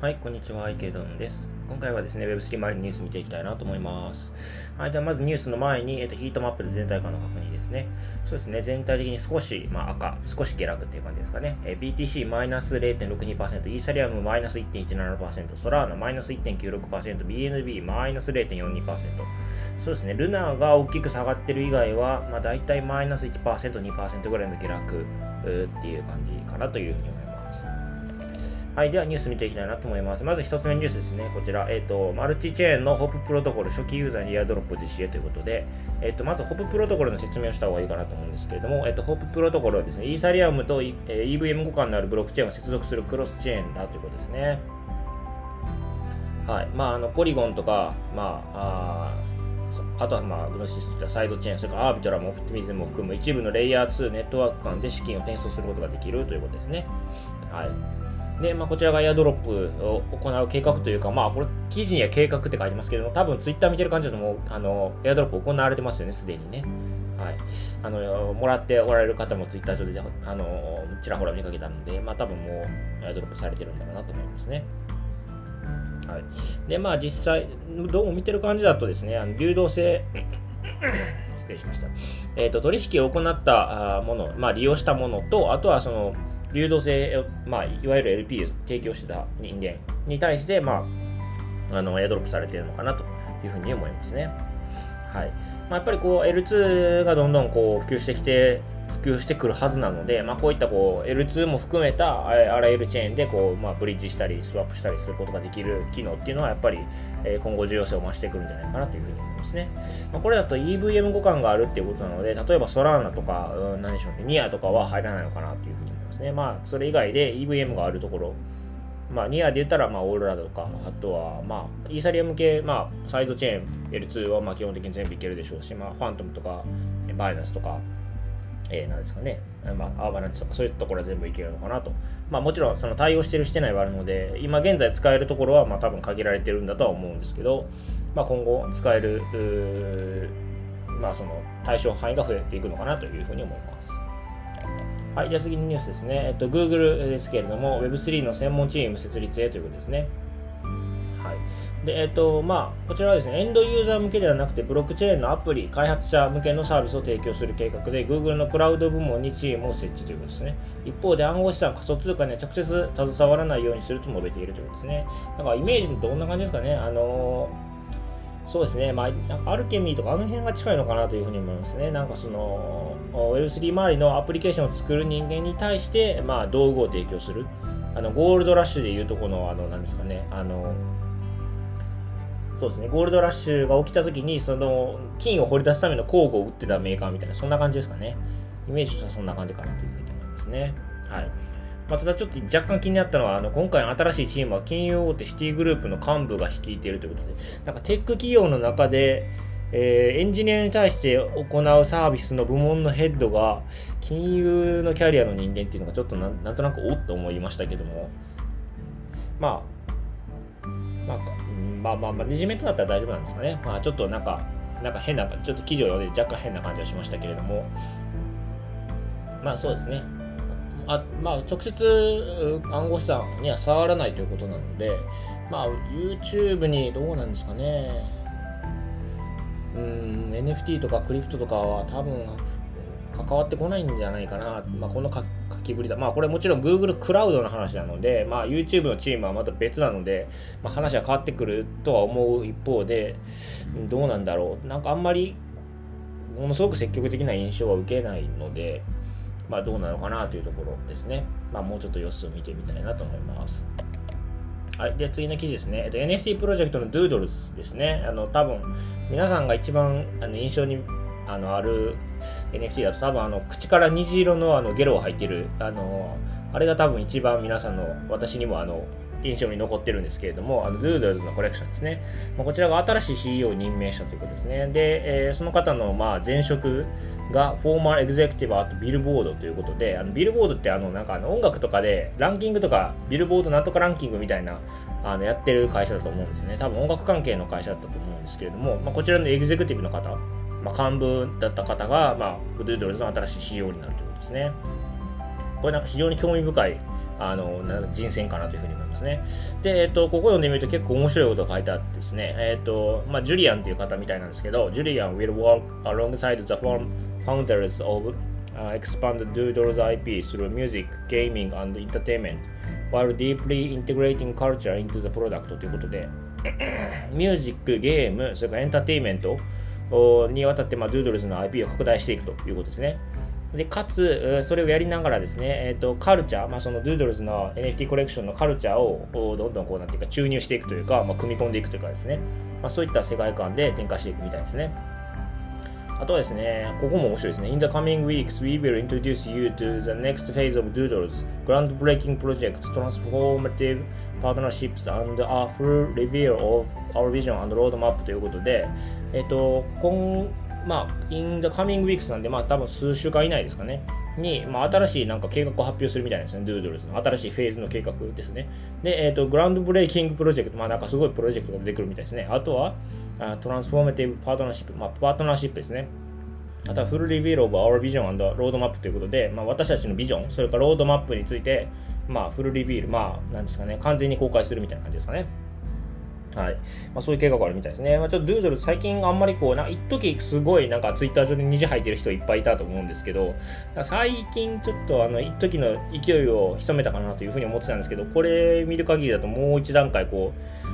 はい、こんにちは、池ドンです。今回はですね、Web3 周りのニュース見ていきたいなと思います。はい、ではまずニュースの前に、えっと、ヒートマップで全体感の確認ですね。そうですね、全体的に少し、まあ、赤、少し下落っていう感じですかね。え BTC マイナス0.62%、イーサリアムマイナス1.17%、ソラーナマイナス1.96%、BNB マイナス0.42%。そうですね、ルナが大きく下がってる以外は、まあ、大体マイナス1%、2%ぐらいの下落っていう感じかなというふうに思います。はい、ではニュース見ていきたいなと思います。まず一つ目のニュースですね。こちら、えっ、ー、と、マルチチェーンのホッププロトコル初期ユーザーにエアドロップ実施へということで、えっ、ー、と、まずホッププロトコルの説明をした方がいいかなと思うんですけれども、えっ、ー、と、ホッププロトコルはですね、イーサリアムと、え EVM 互換のあるブロックチェーンを接続するクロスチェーンだということですね。はい。まあ、あの、ポリゴンとか、まあ、ああとは、まあ、グノシスといったサイドチェーン、それからアービトラもオプティミズムも含む一部のレイヤー2ネットワーク間で資金を転送することができるということですね。はい。で、まあ、こちらがエアドロップを行う計画というか、まあ、これ、記事には計画って書いてますけども、多分ツイッター見てる感じだともう、あの、エアドロップ行われてますよね、すでにね。はい。あの、もらっておられる方もツイッター上で、あの、ちらほら見かけたので、まあ、多分もう、エアドロップされてるんだろうなと思いますね。はい。で、まあ、実際、どうも見てる感じだとですね、あの流動性 失礼しました。えっ、ー、と、取引を行ったもの、まあ、利用したものと、あとはその、流動性を、まあ、いわゆる LP を提供してた人間に対して、まあ、あの、エアドロップされているのかなというふうに思いますね。はい。まあ、やっぱりこう、L2 がどんどんこう、普及してきて、普及してくるはずなので、まあ、こういったこう L2 も含めたあらゆるチェーンでこう、まあ、ブリッジしたりスワップしたりすることができる機能っていうのはやっぱり、え今後重要性を増してくるんじゃないかなというふうに思いますね。まあ、これだと EVM 互換があるっていうことなので、例えばソラーナとか、うん、何でしょうね、ニアとかは入らないのかなというふうに思いますね。まあ、それ以外で EVM があるところ、まあ、ニアで言ったら、まあ、オーロラとか、あとは、まあ、イーサリアム系、まあ、サイドチェーン、L2 は、まあ、基本的に全部いけるでしょうし、まあ、ファントムとか、バイナスとか、えー、なんですかね、まあ、アバランチとか、そういったところは全部いけるのかなと。まあ、もちろん、その対応してるしてないはあるので、今現在使えるところは、まあ、多分限られてるんだとは思うんですけど、まあ、今後使える、まあ、その対象範囲が増えていくのかなというふうに思います。はい、じゃあ次のニュースですね。えっと、Google ですけれども、Web3 の専門チーム設立へということですね。はい。で、えっと、まあ、こちらはですね、エンドユーザー向けではなくて、ブロックチェーンのアプリ、開発者向けのサービスを提供する計画で、Google のクラウド部門にチームを設置ということですね。一方で、暗号資産、仮想通貨には直接携わらないようにすると述べているということですね。なんか、イメージどんな感じですかね。あのーそうですね、まあ、アルケミーとかあの辺が近いのかなというふうに思いますね。なんかその、Web3 周りのアプリケーションを作る人間に対して、まあ、道具を提供する。あの、ゴールドラッシュでいうとこの、あの、なんですかね、あの、そうですね、ゴールドラッシュが起きた時に、その、金を掘り出すための工具を売ってたメーカーみたいな、そんな感じですかね。イメージとしてはそんな感じかなというふうに思いますね。はい。まあ、ただちょっと若干気になったのは、あの今回の新しいチームは金融大手シティグループの幹部が率いているということで、なんかテック企業の中で、えー、エンジニアに対して行うサービスの部門のヘッドが金融のキャリアの人間っていうのがちょっとなんなんとなくおっと思いましたけども、まあ、まあ、まあまあ、マネジメントだったら大丈夫なんですかね。まあちょっとなんか、なんか変な、ちょっと記事を読んで若干変な感じはしましたけれども、まあそうですね。あまあ、直接暗号資産には触らないということなので、まあ、YouTube にどうなんですかね。うん、NFT とかクリプトとかは多分関わってこないんじゃないかな。まあ、この書きぶりだ。まあ、これもちろん Google クラウドの話なので、まあ、YouTube のチームはまた別なので、まあ、話は変わってくるとは思う一方で、どうなんだろう。なんかあんまり、ものすごく積極的な印象は受けないので、まあ、どうなのかなというところですね。まあ、もうちょっと様子を見てみたいなと思います。はい。で、次の記事ですね。えっと、NFT プロジェクトの Doodles ですね。あの、多分、皆さんが一番あの印象にあのある NFT だと多分あの口から虹色のあのゲロを吐いてるあのあれが多分一番皆さんの私にもあの印象に残ってるんですけれども、あの、ドゥードルズのコレクションですね。まあ、こちらが新しい CEO を任命したということですね。で、えー、その方の、まあ、前職が、フォーマルエグゼクティブアートビルボードということで、あのビルボードってあの、なんかあの音楽とかで、ランキングとか、ビルボードなんとかランキングみたいな、あの、やってる会社だと思うんですね。多分音楽関係の会社だったと思うんですけれども、まあ、こちらのエグゼクティブの方、まあ、幹部だった方が、まあ、グドゥードルズの新しい CEO になるということですね。これなんか非常に興味深いあの人選かなというふうに思いますね。で、えっと、ここ読んでみると結構面白いことが書いてあってですね、えっと、まあ、ジュリアンという方みたいなんですけど、ジュリアン will work alongside the founders of uh, expand Doodle's IP through music, gaming, and entertainment, while deeply integrating culture into the product ということで、ミュージック、ゲーム、それからエンターテインメントにわたって、まあ、ドゥードルズの IP を拡大していくということですね。で、かつ、それをやりながらですね、えっ、ー、と、カルチャー、まあ、そのドゥードルズの NFT コレクションのカルチャーをどんどんこうなんていうか注入していくというか、まあ、組み込んでいくというかですね、まあ、そういった世界観で展開していくみたいですね。あとはですね、ここも面白いですね。In the coming weeks, we will introduce you to the next phase of Doodles, groundbreaking projects, transformative partnerships, and a full reveal of our vision and roadmap ということで、えっと、今まあ、in the coming weeks なんで、まあ、多分数週間以内ですかね。に、まあ、新しいなんか計画を発表するみたいですね。Doodles の新しいフェーズの計画ですね。で、えっ、ー、と、 groundbreaking project、まあ、なんかすごいプロジェクトが出てくるみたいですね。あとは、 transformative partnership、まあ、パートナーシップですね。あとはフルリビールオブ our vision and ロードマップということで、まあ、私たちのビジョン、それからロードマップについて、まあ、フルリビール、まあ、なんですかね、完全に公開するみたいな感じですかね。はい。まあ、そういう計画があるみたいですね。まあ、ちょっとドゥードル最近あんまりこう、な一時すごいなんかツイッター上で虹吐いてる人いっぱいいたと思うんですけど、最近ちょっとあの、一時の勢いを潜めたかなというふうに思ってたんですけど、これ見る限りだともう一段階こう、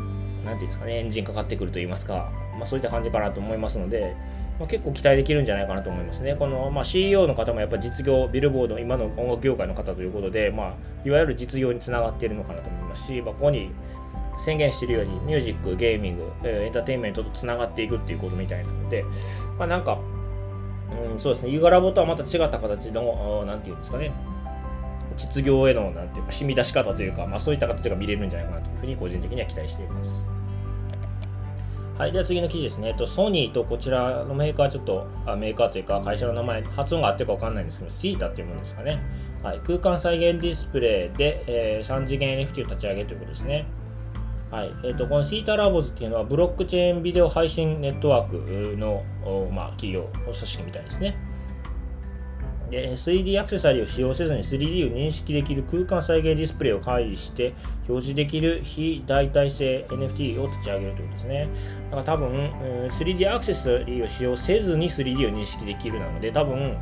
なんていうんですかね、エンジンかかってくると言いますか、まあ、そういった感じかなと思いますので、まあ、結構期待できるんじゃないかなと思いますね。この、まあ、CEO の方もやっぱ実業、ビルボード、今の音楽業界の方ということで、まあ、いわゆる実業につながっているのかなと思いますし、まあ、ここに宣言しているようにミュージック、ゲーミング、エンターテインメントとつながっていくっていうことみたいなので、まあなんか、うん、そうですね、ユガラボとはまた違った形の、なんていうんですかね、実業への、なんていうか、染み出し方というか、まあそういった形が見れるんじゃないかなというふうに個人的には期待しています。はい、では次の記事ですね。えっと、ソニーとこちらのメーカー、ちょっとあメーカーというか会社の名前、発音があってかわかんないんですけど、シータっていうものですかね。はい、空間再現ディスプレイで、えー、3次元 NFT を立ち上げということですね。はいえーと、このシータラボズっていうのはブロックチェーンビデオ配信ネットワークの、まあ、企業、組織みたいですね。で 3D アクセサリーを使用せずに 3D を認識できる空間再現ディスプレイを介して表示できる非代替性 NFT を立ち上げるということですね。だから多分 3D アクセサリーを使用せずに 3D を認識できるなので多分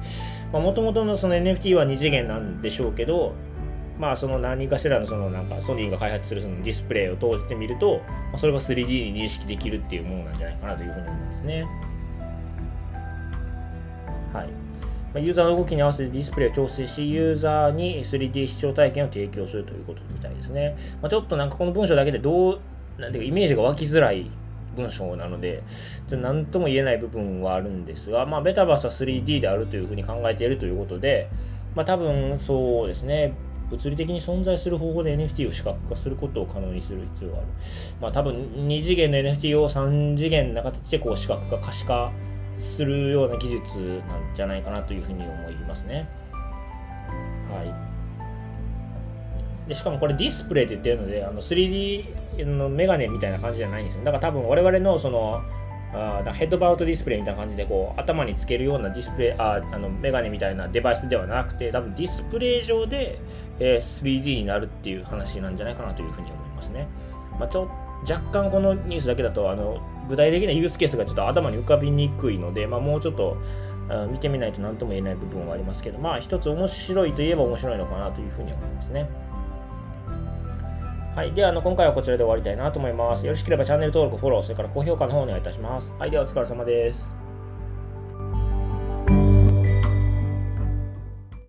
もともとのその NFT は2次元なんでしょうけどまあその何かしらのそのなんかソニーが開発するそのディスプレイを通してみると、まあ、それが 3D に認識できるっていうものなんじゃないかなというふうに思いますね。はい。まあユーザーの動きに合わせてディスプレイを調整し、ユーザーに 3D 視聴体験を提供するということみたいですね。まあ、ちょっとなんかこの文章だけでどう、なんていうかイメージが湧きづらい文章なので、ちょっと何とも言えない部分はあるんですが、まあ、メタバースは 3D であるというふうに考えているということで、まあ、多分そうですね、物理的に存在する方法で NFT を視覚化することを可能にする必要がある。まあ多分2次元の NFT を3次元な形でこう視覚化、可視化するような技術なんじゃないかなというふうに思いますね。はい。でしかもこれディスプレイって言ってるので、あの 3D のメガネみたいな感じじゃないんですよ。だから多分我々のそのあヘッドバウトディスプレイみたいな感じでこう頭につけるようなディスプレイああのメガネみたいなデバイスではなくて多分ディスプレイ上で、えー、3D になるっていう話なんじゃないかなというふうに思いますね、まあ、ちょ若干このニュースだけだとあの具体的なユースケースがちょっと頭に浮かびにくいので、まあ、もうちょっと見てみないと何とも言えない部分はありますけどまあ一つ面白いといえば面白いのかなというふうに思いますね。はい。では、あの、今回はこちらで終わりたいなと思います。よろしければチャンネル登録、フォロー、それから高評価の方お願いいたします。はい。では、お疲れ様です。